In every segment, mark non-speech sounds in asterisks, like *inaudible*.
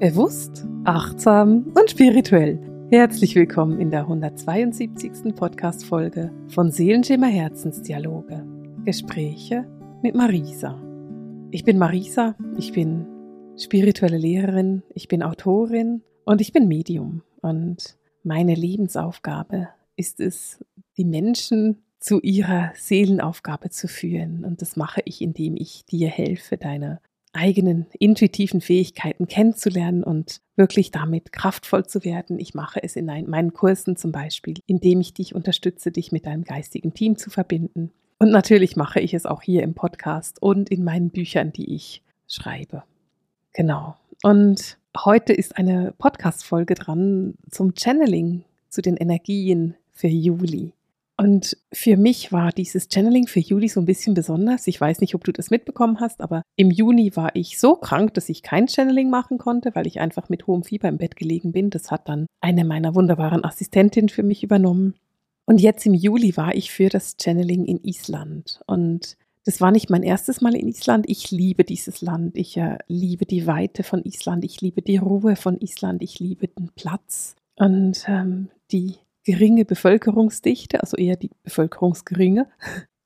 Bewusst, achtsam und spirituell. Herzlich willkommen in der 172. Podcast-Folge von Seelenschimmer Herzensdialoge. Gespräche mit Marisa. Ich bin Marisa, ich bin spirituelle Lehrerin, ich bin Autorin und ich bin Medium. Und meine Lebensaufgabe ist es, die Menschen zu ihrer Seelenaufgabe zu führen. Und das mache ich, indem ich dir helfe, deine eigenen intuitiven Fähigkeiten kennenzulernen und wirklich damit kraftvoll zu werden. Ich mache es in meinen Kursen zum Beispiel, indem ich dich unterstütze, dich mit deinem geistigen Team zu verbinden. Und natürlich mache ich es auch hier im Podcast und in meinen Büchern, die ich schreibe. Genau. Und heute ist eine Podcast-Folge dran zum Channeling, zu den Energien für Juli. Und für mich war dieses Channeling für Juli so ein bisschen besonders. Ich weiß nicht, ob du das mitbekommen hast, aber im Juni war ich so krank, dass ich kein Channeling machen konnte, weil ich einfach mit hohem Fieber im Bett gelegen bin. Das hat dann eine meiner wunderbaren Assistentinnen für mich übernommen. Und jetzt im Juli war ich für das Channeling in Island. Und das war nicht mein erstes Mal in Island. Ich liebe dieses Land. Ich äh, liebe die Weite von Island. Ich liebe die Ruhe von Island. Ich liebe den Platz und ähm, die geringe Bevölkerungsdichte, also eher die Bevölkerungsgeringe.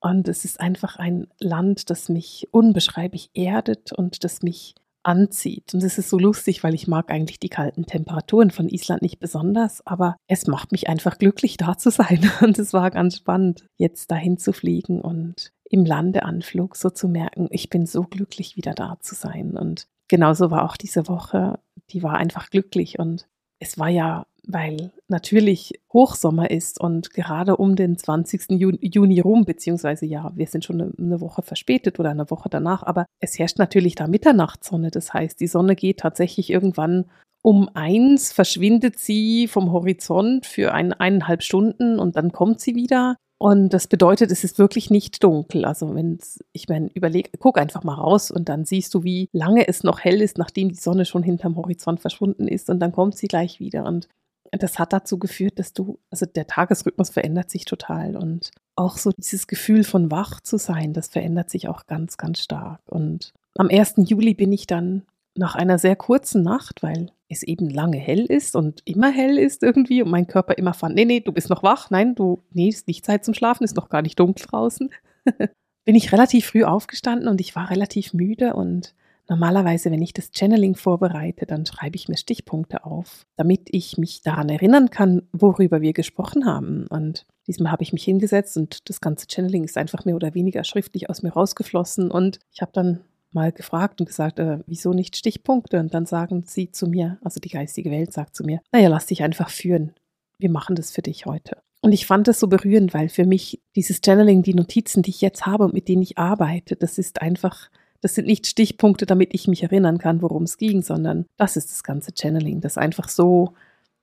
Und es ist einfach ein Land, das mich unbeschreiblich erdet und das mich anzieht. Und es ist so lustig, weil ich mag eigentlich die kalten Temperaturen von Island nicht besonders, aber es macht mich einfach glücklich, da zu sein. *laughs* Und es war ganz spannend, jetzt dahin zu fliegen und im Landeanflug so zu merken, ich bin so glücklich, wieder da zu sein. Und genauso war auch diese Woche, die war einfach glücklich und es war ja weil natürlich Hochsommer ist und gerade um den 20. Juni rum, beziehungsweise ja, wir sind schon eine Woche verspätet oder eine Woche danach, aber es herrscht natürlich da Mitternachtssonne. Das heißt, die Sonne geht tatsächlich irgendwann um eins, verschwindet sie vom Horizont für ein, eineinhalb Stunden und dann kommt sie wieder. Und das bedeutet, es ist wirklich nicht dunkel. Also wenn ich meine, überlege, guck einfach mal raus und dann siehst du, wie lange es noch hell ist, nachdem die Sonne schon hinterm Horizont verschwunden ist und dann kommt sie gleich wieder. Und das hat dazu geführt, dass du, also der Tagesrhythmus verändert sich total und auch so dieses Gefühl von wach zu sein, das verändert sich auch ganz, ganz stark. Und am 1. Juli bin ich dann nach einer sehr kurzen Nacht, weil es eben lange hell ist und immer hell ist irgendwie und mein Körper immer fand, nee, nee, du bist noch wach, nein, du, nee, ist nicht Zeit zum Schlafen, ist noch gar nicht dunkel draußen. *laughs* bin ich relativ früh aufgestanden und ich war relativ müde und Normalerweise, wenn ich das Channeling vorbereite, dann schreibe ich mir Stichpunkte auf, damit ich mich daran erinnern kann, worüber wir gesprochen haben. Und diesmal habe ich mich hingesetzt und das ganze Channeling ist einfach mehr oder weniger schriftlich aus mir rausgeflossen. Und ich habe dann mal gefragt und gesagt, äh, wieso nicht Stichpunkte? Und dann sagen sie zu mir, also die geistige Welt sagt zu mir, naja, lass dich einfach führen. Wir machen das für dich heute. Und ich fand das so berührend, weil für mich dieses Channeling, die Notizen, die ich jetzt habe und mit denen ich arbeite, das ist einfach das sind nicht Stichpunkte, damit ich mich erinnern kann, worum es ging, sondern das ist das ganze Channeling, das einfach so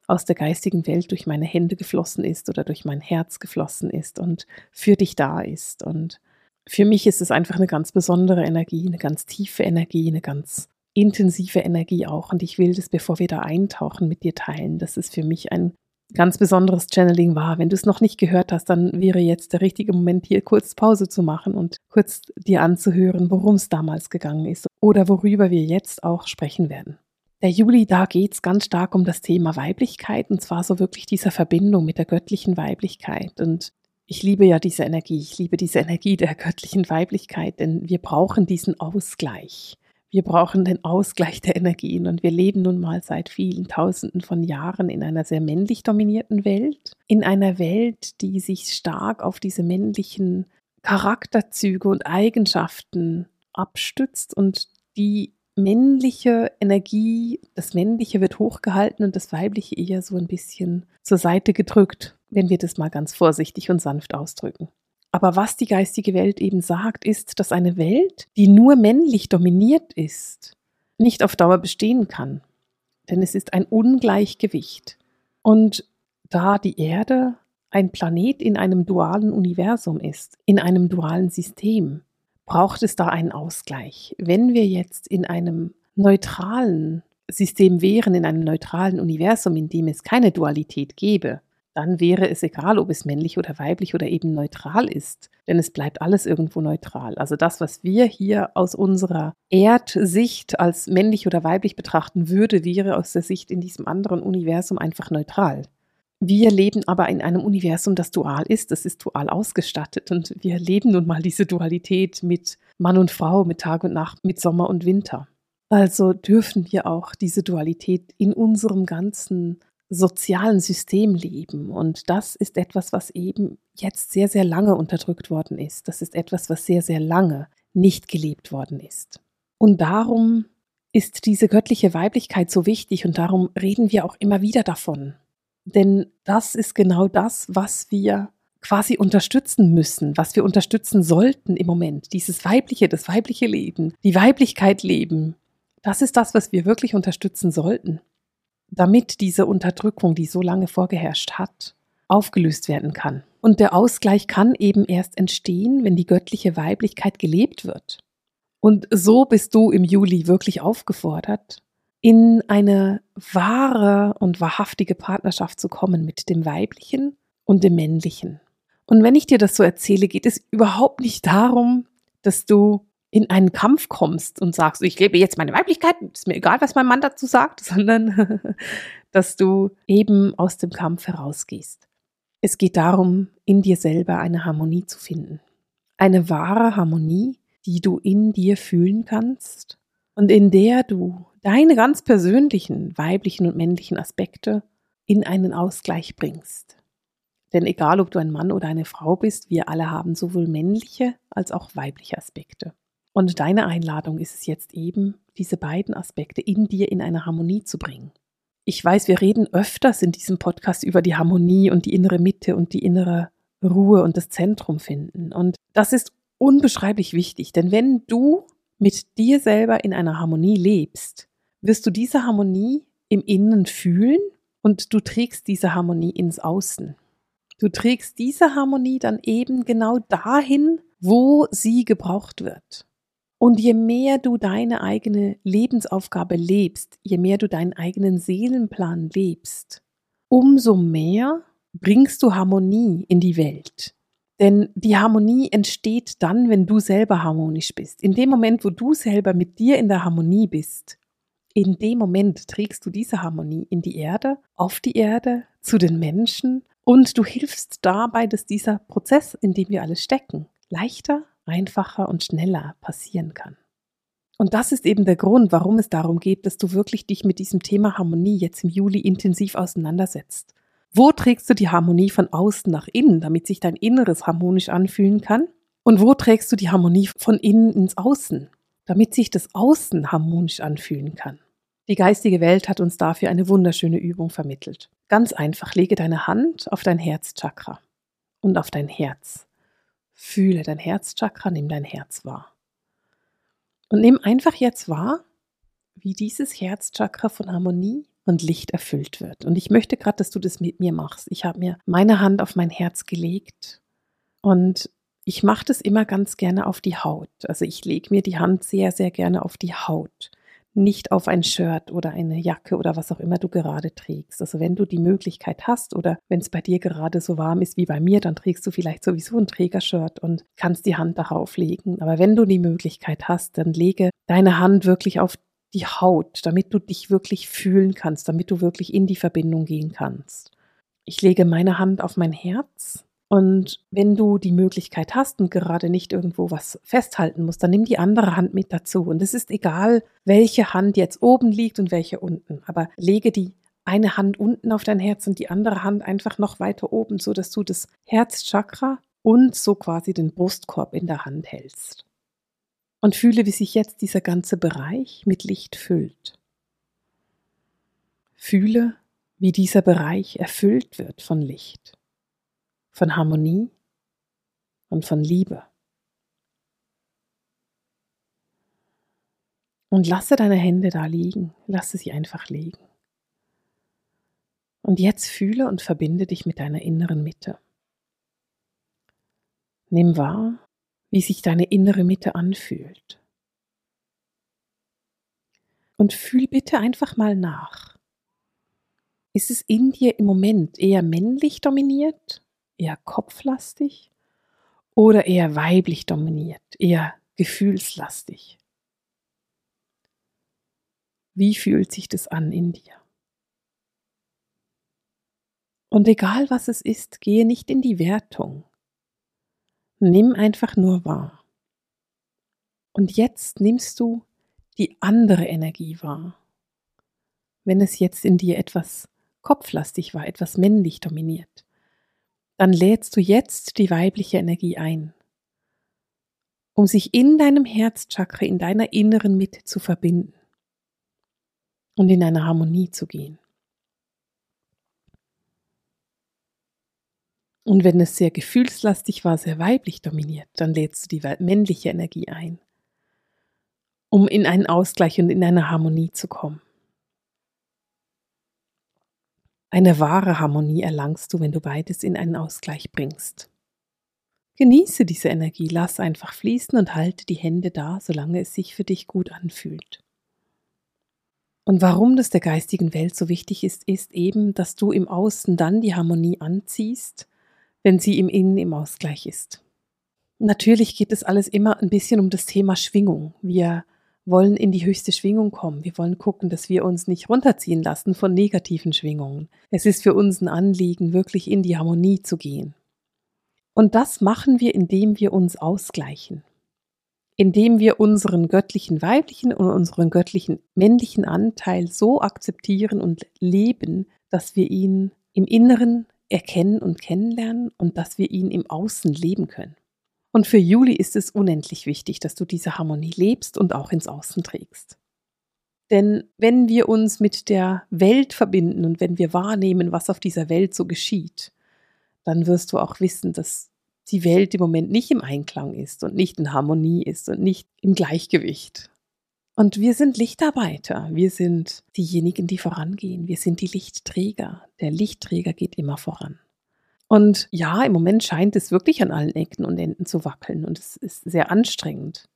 aus der geistigen Welt durch meine Hände geflossen ist oder durch mein Herz geflossen ist und für dich da ist. Und für mich ist es einfach eine ganz besondere Energie, eine ganz tiefe Energie, eine ganz intensive Energie auch. Und ich will das, bevor wir da eintauchen, mit dir teilen. Das ist für mich ein ganz besonderes Channeling war. Wenn du es noch nicht gehört hast, dann wäre jetzt der richtige Moment, hier kurz Pause zu machen und kurz dir anzuhören, worum es damals gegangen ist oder worüber wir jetzt auch sprechen werden. Der Juli, da geht es ganz stark um das Thema Weiblichkeit und zwar so wirklich dieser Verbindung mit der göttlichen Weiblichkeit. Und ich liebe ja diese Energie, ich liebe diese Energie der göttlichen Weiblichkeit, denn wir brauchen diesen Ausgleich. Wir brauchen den Ausgleich der Energien und wir leben nun mal seit vielen Tausenden von Jahren in einer sehr männlich dominierten Welt, in einer Welt, die sich stark auf diese männlichen Charakterzüge und Eigenschaften abstützt und die männliche Energie, das männliche wird hochgehalten und das weibliche eher so ein bisschen zur Seite gedrückt, wenn wir das mal ganz vorsichtig und sanft ausdrücken. Aber was die geistige Welt eben sagt, ist, dass eine Welt, die nur männlich dominiert ist, nicht auf Dauer bestehen kann. Denn es ist ein Ungleichgewicht. Und da die Erde ein Planet in einem dualen Universum ist, in einem dualen System, braucht es da einen Ausgleich. Wenn wir jetzt in einem neutralen System wären, in einem neutralen Universum, in dem es keine Dualität gäbe, dann wäre es egal, ob es männlich oder weiblich oder eben neutral ist, denn es bleibt alles irgendwo neutral. Also das, was wir hier aus unserer Erdsicht als männlich oder weiblich betrachten würde, wäre aus der Sicht in diesem anderen Universum einfach neutral. Wir leben aber in einem Universum, das dual ist, das ist dual ausgestattet und wir leben nun mal diese Dualität mit Mann und Frau, mit Tag und Nacht, mit Sommer und Winter. Also dürfen wir auch diese Dualität in unserem ganzen sozialen System leben. Und das ist etwas, was eben jetzt sehr, sehr lange unterdrückt worden ist. Das ist etwas, was sehr, sehr lange nicht gelebt worden ist. Und darum ist diese göttliche Weiblichkeit so wichtig und darum reden wir auch immer wieder davon. Denn das ist genau das, was wir quasi unterstützen müssen, was wir unterstützen sollten im Moment. Dieses weibliche, das weibliche Leben, die Weiblichkeit leben. Das ist das, was wir wirklich unterstützen sollten damit diese Unterdrückung, die so lange vorgeherrscht hat, aufgelöst werden kann. Und der Ausgleich kann eben erst entstehen, wenn die göttliche Weiblichkeit gelebt wird. Und so bist du im Juli wirklich aufgefordert, in eine wahre und wahrhaftige Partnerschaft zu kommen mit dem Weiblichen und dem Männlichen. Und wenn ich dir das so erzähle, geht es überhaupt nicht darum, dass du in einen Kampf kommst und sagst, ich lebe jetzt meine Weiblichkeit, ist mir egal, was mein Mann dazu sagt, *laughs* sondern dass du eben aus dem Kampf herausgehst. Es geht darum, in dir selber eine Harmonie zu finden. Eine wahre Harmonie, die du in dir fühlen kannst und in der du deine ganz persönlichen weiblichen und männlichen Aspekte in einen Ausgleich bringst. Denn egal, ob du ein Mann oder eine Frau bist, wir alle haben sowohl männliche als auch weibliche Aspekte. Und deine Einladung ist es jetzt eben, diese beiden Aspekte in dir in eine Harmonie zu bringen. Ich weiß, wir reden öfters in diesem Podcast über die Harmonie und die innere Mitte und die innere Ruhe und das Zentrum finden. Und das ist unbeschreiblich wichtig, denn wenn du mit dir selber in einer Harmonie lebst, wirst du diese Harmonie im Innen fühlen und du trägst diese Harmonie ins Außen. Du trägst diese Harmonie dann eben genau dahin, wo sie gebraucht wird. Und je mehr du deine eigene Lebensaufgabe lebst, je mehr du deinen eigenen Seelenplan lebst, umso mehr bringst du Harmonie in die Welt. Denn die Harmonie entsteht dann, wenn du selber harmonisch bist. In dem Moment, wo du selber mit dir in der Harmonie bist, in dem Moment trägst du diese Harmonie in die Erde, auf die Erde, zu den Menschen und du hilfst dabei, dass dieser Prozess, in dem wir alle stecken, leichter einfacher und schneller passieren kann. Und das ist eben der Grund, warum es darum geht, dass du wirklich dich mit diesem Thema Harmonie jetzt im Juli intensiv auseinandersetzt. Wo trägst du die Harmonie von außen nach innen, damit sich dein Inneres harmonisch anfühlen kann? Und wo trägst du die Harmonie von innen ins Außen, damit sich das Außen harmonisch anfühlen kann? Die geistige Welt hat uns dafür eine wunderschöne Übung vermittelt. Ganz einfach, lege deine Hand auf dein Herzchakra und auf dein Herz. Fühle dein Herzchakra, nimm dein Herz wahr. Und nimm einfach jetzt wahr, wie dieses Herzchakra von Harmonie und Licht erfüllt wird. Und ich möchte gerade, dass du das mit mir machst. Ich habe mir meine Hand auf mein Herz gelegt und ich mache das immer ganz gerne auf die Haut. Also ich lege mir die Hand sehr, sehr gerne auf die Haut nicht auf ein Shirt oder eine Jacke oder was auch immer du gerade trägst. Also wenn du die Möglichkeit hast oder wenn es bei dir gerade so warm ist wie bei mir, dann trägst du vielleicht sowieso ein Trägershirt und kannst die Hand darauf legen. Aber wenn du die Möglichkeit hast, dann lege deine Hand wirklich auf die Haut, damit du dich wirklich fühlen kannst, damit du wirklich in die Verbindung gehen kannst. Ich lege meine Hand auf mein Herz und wenn du die Möglichkeit hast und gerade nicht irgendwo was festhalten musst, dann nimm die andere Hand mit dazu. Und es ist egal, welche Hand jetzt oben liegt und welche unten. Aber lege die eine Hand unten auf dein Herz und die andere Hand einfach noch weiter oben, so dass du das Herzchakra und so quasi den Brustkorb in der Hand hältst. Und fühle, wie sich jetzt dieser ganze Bereich mit Licht füllt. Fühle, wie dieser Bereich erfüllt wird von Licht von Harmonie und von Liebe. Und lasse deine Hände da liegen, lasse sie einfach liegen. Und jetzt fühle und verbinde dich mit deiner inneren Mitte. Nimm wahr, wie sich deine innere Mitte anfühlt. Und fühl bitte einfach mal nach. Ist es in dir im Moment eher männlich dominiert, eher kopflastig oder eher weiblich dominiert, eher gefühlslastig? Wie fühlt sich das an in dir? Und egal was es ist, gehe nicht in die Wertung. Nimm einfach nur wahr. Und jetzt nimmst du die andere Energie wahr. Wenn es jetzt in dir etwas kopflastig war, etwas männlich dominiert, dann lädst du jetzt die weibliche Energie ein, um sich in deinem Herzchakra, in deiner inneren Mitte zu verbinden und in eine Harmonie zu gehen. Und wenn es sehr gefühlslastig war, sehr weiblich dominiert, dann lädst du die männliche Energie ein, um in einen Ausgleich und in eine Harmonie zu kommen. Eine wahre Harmonie erlangst du, wenn du beides in einen Ausgleich bringst. Genieße diese Energie, lass einfach fließen und halte die Hände da, solange es sich für dich gut anfühlt. Und warum das der geistigen Welt so wichtig ist, ist eben, dass du im Außen dann die Harmonie anziehst, wenn sie im Innen im Ausgleich ist. Natürlich geht es alles immer ein bisschen um das Thema Schwingung. Wir wollen in die höchste Schwingung kommen. Wir wollen gucken, dass wir uns nicht runterziehen lassen von negativen Schwingungen. Es ist für uns ein Anliegen, wirklich in die Harmonie zu gehen. Und das machen wir, indem wir uns ausgleichen indem wir unseren göttlichen weiblichen und unseren göttlichen männlichen Anteil so akzeptieren und leben, dass wir ihn im Inneren erkennen und kennenlernen und dass wir ihn im Außen leben können. Und für Juli ist es unendlich wichtig, dass du diese Harmonie lebst und auch ins Außen trägst. Denn wenn wir uns mit der Welt verbinden und wenn wir wahrnehmen, was auf dieser Welt so geschieht, dann wirst du auch wissen, dass die Welt im Moment nicht im Einklang ist und nicht in Harmonie ist und nicht im Gleichgewicht. Und wir sind Lichtarbeiter, wir sind diejenigen, die vorangehen, wir sind die Lichtträger. Der Lichtträger geht immer voran. Und ja, im Moment scheint es wirklich an allen Ecken und Enden zu wackeln und es ist sehr anstrengend.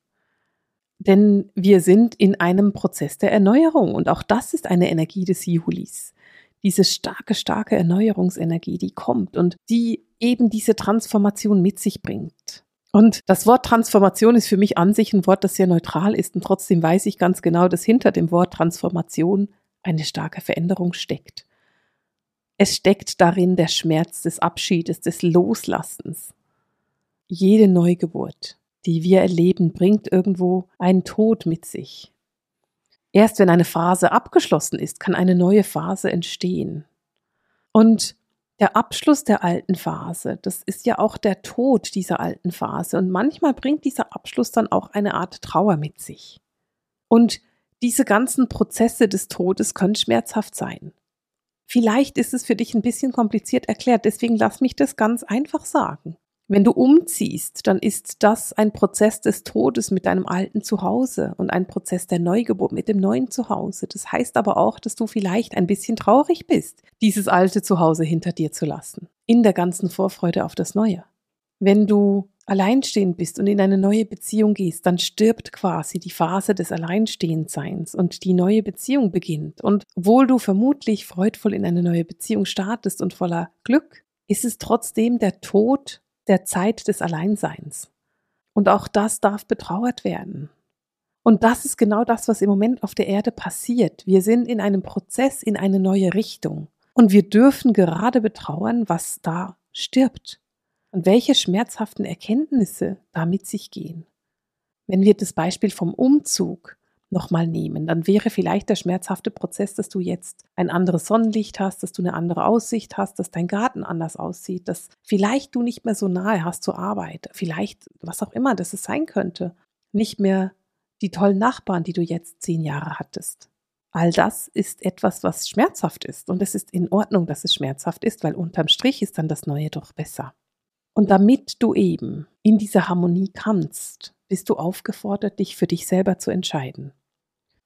Denn wir sind in einem Prozess der Erneuerung und auch das ist eine Energie des Julis. Diese starke, starke Erneuerungsenergie, die kommt und die eben diese Transformation mit sich bringt. Und das Wort Transformation ist für mich an sich ein Wort, das sehr neutral ist. Und trotzdem weiß ich ganz genau, dass hinter dem Wort Transformation eine starke Veränderung steckt. Es steckt darin der Schmerz des Abschiedes, des Loslassens. Jede Neugeburt, die wir erleben, bringt irgendwo einen Tod mit sich. Erst wenn eine Phase abgeschlossen ist, kann eine neue Phase entstehen. Und der Abschluss der alten Phase, das ist ja auch der Tod dieser alten Phase. Und manchmal bringt dieser Abschluss dann auch eine Art Trauer mit sich. Und diese ganzen Prozesse des Todes können schmerzhaft sein. Vielleicht ist es für dich ein bisschen kompliziert erklärt, deswegen lass mich das ganz einfach sagen. Wenn du umziehst, dann ist das ein Prozess des Todes mit deinem alten Zuhause und ein Prozess der Neugeburt mit dem neuen Zuhause. Das heißt aber auch, dass du vielleicht ein bisschen traurig bist, dieses alte Zuhause hinter dir zu lassen, in der ganzen Vorfreude auf das Neue. Wenn du alleinstehend bist und in eine neue Beziehung gehst, dann stirbt quasi die Phase des Alleinstehendseins und die neue Beziehung beginnt. Und obwohl du vermutlich freudvoll in eine neue Beziehung startest und voller Glück, ist es trotzdem der Tod der Zeit des Alleinseins. Und auch das darf betrauert werden. Und das ist genau das, was im Moment auf der Erde passiert. Wir sind in einem Prozess in eine neue Richtung. Und wir dürfen gerade betrauern, was da stirbt. Und welche schmerzhaften Erkenntnisse da mit sich gehen. Wenn wir das Beispiel vom Umzug nochmal nehmen, dann wäre vielleicht der schmerzhafte Prozess, dass du jetzt ein anderes Sonnenlicht hast, dass du eine andere Aussicht hast, dass dein Garten anders aussieht, dass vielleicht du nicht mehr so nahe hast zur Arbeit, vielleicht was auch immer das es sein könnte, nicht mehr die tollen Nachbarn, die du jetzt zehn Jahre hattest. All das ist etwas, was schmerzhaft ist und es ist in Ordnung, dass es schmerzhaft ist, weil unterm Strich ist dann das Neue doch besser. Und damit du eben in diese Harmonie kannst, bist du aufgefordert, dich für dich selber zu entscheiden.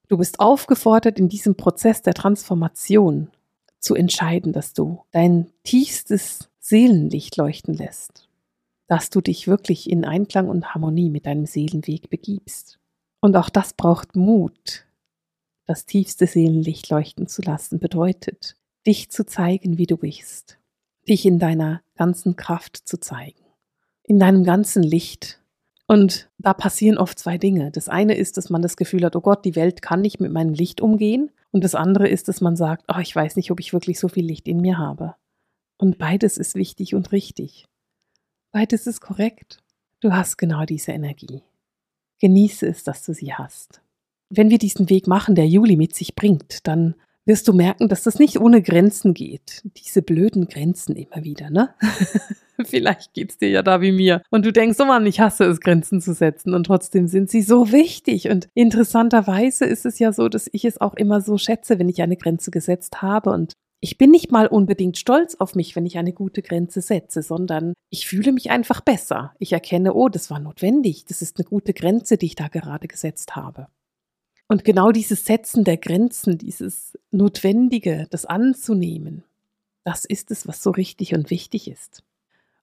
Du bist aufgefordert, in diesem Prozess der Transformation zu entscheiden, dass du dein tiefstes Seelenlicht leuchten lässt, dass du dich wirklich in Einklang und Harmonie mit deinem Seelenweg begibst. Und auch das braucht Mut. Das tiefste Seelenlicht leuchten zu lassen bedeutet, dich zu zeigen, wie du bist, dich in deiner ganzen Kraft zu zeigen, in deinem ganzen Licht. Und da passieren oft zwei Dinge. Das eine ist, dass man das Gefühl hat, oh Gott, die Welt kann nicht mit meinem Licht umgehen. Und das andere ist, dass man sagt, oh, ich weiß nicht, ob ich wirklich so viel Licht in mir habe. Und beides ist wichtig und richtig. Beides ist korrekt. Du hast genau diese Energie. Genieße es, dass du sie hast. Wenn wir diesen Weg machen, der Juli mit sich bringt, dann wirst du merken, dass das nicht ohne Grenzen geht. Diese blöden Grenzen immer wieder, ne? *laughs* Vielleicht geht's dir ja da wie mir. Und du denkst, oh Mann, ich hasse es, Grenzen zu setzen. Und trotzdem sind sie so wichtig. Und interessanterweise ist es ja so, dass ich es auch immer so schätze, wenn ich eine Grenze gesetzt habe. Und ich bin nicht mal unbedingt stolz auf mich, wenn ich eine gute Grenze setze, sondern ich fühle mich einfach besser. Ich erkenne, oh, das war notwendig. Das ist eine gute Grenze, die ich da gerade gesetzt habe. Und genau dieses Setzen der Grenzen, dieses Notwendige, das anzunehmen, das ist es, was so richtig und wichtig ist.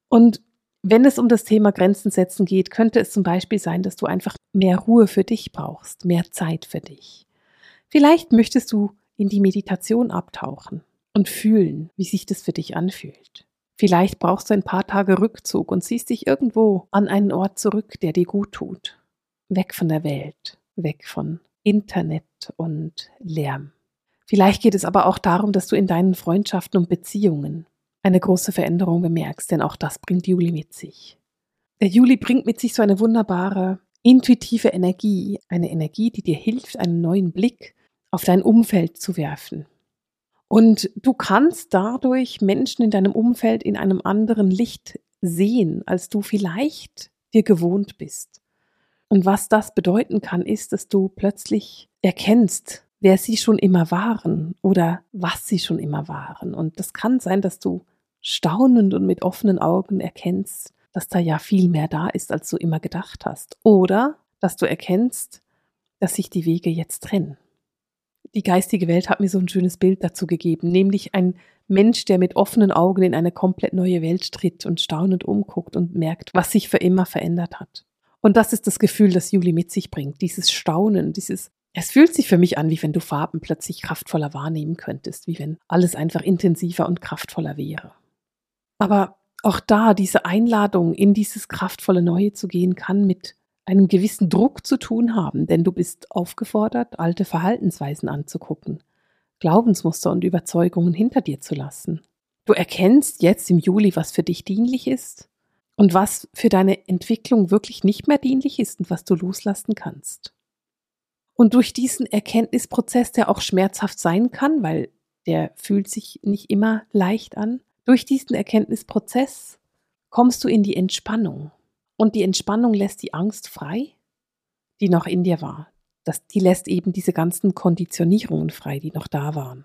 Und wenn es um das Thema Grenzen setzen geht, könnte es zum Beispiel sein, dass du einfach mehr Ruhe für dich brauchst, mehr Zeit für dich. Vielleicht möchtest du in die Meditation abtauchen und fühlen, wie sich das für dich anfühlt. Vielleicht brauchst du ein paar Tage Rückzug und ziehst dich irgendwo an einen Ort zurück, der dir gut tut. Weg von der Welt, weg von Internet und Lärm. Vielleicht geht es aber auch darum, dass du in deinen Freundschaften und Beziehungen eine große Veränderung bemerkst, denn auch das bringt Juli mit sich. Der Juli bringt mit sich so eine wunderbare, intuitive Energie, eine Energie, die dir hilft, einen neuen Blick auf dein Umfeld zu werfen. Und du kannst dadurch Menschen in deinem Umfeld in einem anderen Licht sehen, als du vielleicht dir gewohnt bist. Und was das bedeuten kann, ist, dass du plötzlich erkennst, wer sie schon immer waren oder was sie schon immer waren. Und das kann sein, dass du staunend und mit offenen Augen erkennst, dass da ja viel mehr da ist, als du immer gedacht hast. Oder dass du erkennst, dass sich die Wege jetzt trennen. Die geistige Welt hat mir so ein schönes Bild dazu gegeben, nämlich ein Mensch, der mit offenen Augen in eine komplett neue Welt tritt und staunend umguckt und merkt, was sich für immer verändert hat. Und das ist das Gefühl, das Juli mit sich bringt. Dieses Staunen, dieses, es fühlt sich für mich an, wie wenn du Farben plötzlich kraftvoller wahrnehmen könntest, wie wenn alles einfach intensiver und kraftvoller wäre. Aber auch da, diese Einladung, in dieses kraftvolle Neue zu gehen, kann mit einem gewissen Druck zu tun haben, denn du bist aufgefordert, alte Verhaltensweisen anzugucken, Glaubensmuster und Überzeugungen hinter dir zu lassen. Du erkennst jetzt im Juli, was für dich dienlich ist und was für deine Entwicklung wirklich nicht mehr dienlich ist und was du loslassen kannst. Und durch diesen Erkenntnisprozess, der auch schmerzhaft sein kann, weil der fühlt sich nicht immer leicht an, durch diesen Erkenntnisprozess kommst du in die Entspannung. Und die Entspannung lässt die Angst frei, die noch in dir war. Das, die lässt eben diese ganzen Konditionierungen frei, die noch da waren.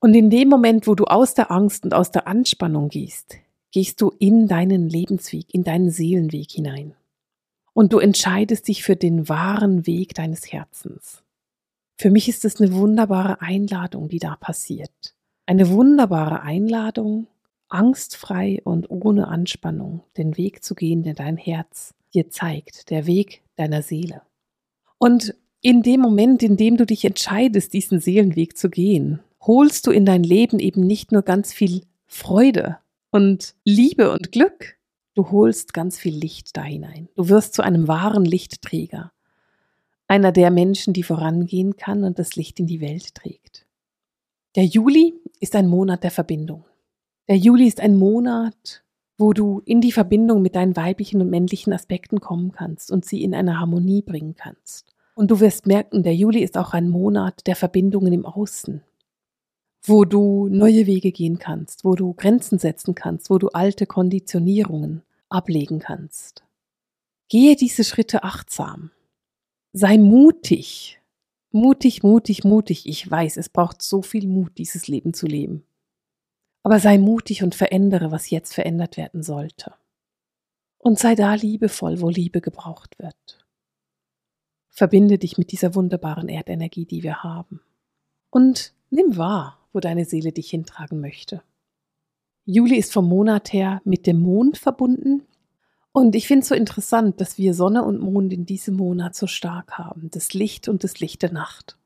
Und in dem Moment, wo du aus der Angst und aus der Anspannung gehst, gehst du in deinen Lebensweg, in deinen Seelenweg hinein. Und du entscheidest dich für den wahren Weg deines Herzens. Für mich ist es eine wunderbare Einladung, die da passiert. Eine wunderbare Einladung, angstfrei und ohne Anspannung den Weg zu gehen, der dein Herz dir zeigt, der Weg deiner Seele. Und in dem Moment, in dem du dich entscheidest, diesen Seelenweg zu gehen, holst du in dein Leben eben nicht nur ganz viel Freude und Liebe und Glück. Du holst ganz viel Licht da hinein. Du wirst zu einem wahren Lichtträger. Einer der Menschen, die vorangehen kann und das Licht in die Welt trägt. Der Juli ist ein Monat der Verbindung. Der Juli ist ein Monat, wo du in die Verbindung mit deinen weiblichen und männlichen Aspekten kommen kannst und sie in eine Harmonie bringen kannst. Und du wirst merken, der Juli ist auch ein Monat der Verbindungen im Außen, wo du neue Wege gehen kannst, wo du Grenzen setzen kannst, wo du alte Konditionierungen ablegen kannst. Gehe diese Schritte achtsam. Sei mutig. Mutig, mutig, mutig. Ich weiß, es braucht so viel Mut, dieses Leben zu leben. Aber sei mutig und verändere, was jetzt verändert werden sollte. Und sei da liebevoll, wo Liebe gebraucht wird. Verbinde dich mit dieser wunderbaren Erdenergie, die wir haben. Und nimm wahr, wo deine Seele dich hintragen möchte. Juli ist vom Monat her mit dem Mond verbunden. Und ich finde es so interessant, dass wir Sonne und Mond in diesem Monat so stark haben, das Licht und das Licht der Nacht.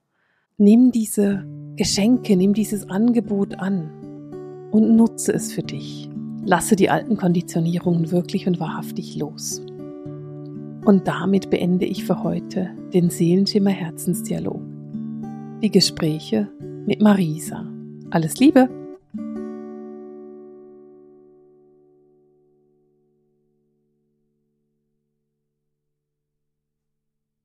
Nimm diese Geschenke, nimm dieses Angebot an und nutze es für dich. Lasse die alten Konditionierungen wirklich und wahrhaftig los. Und damit beende ich für heute den Seelenschimmer Herzensdialog. Die Gespräche mit Marisa. Alles Liebe!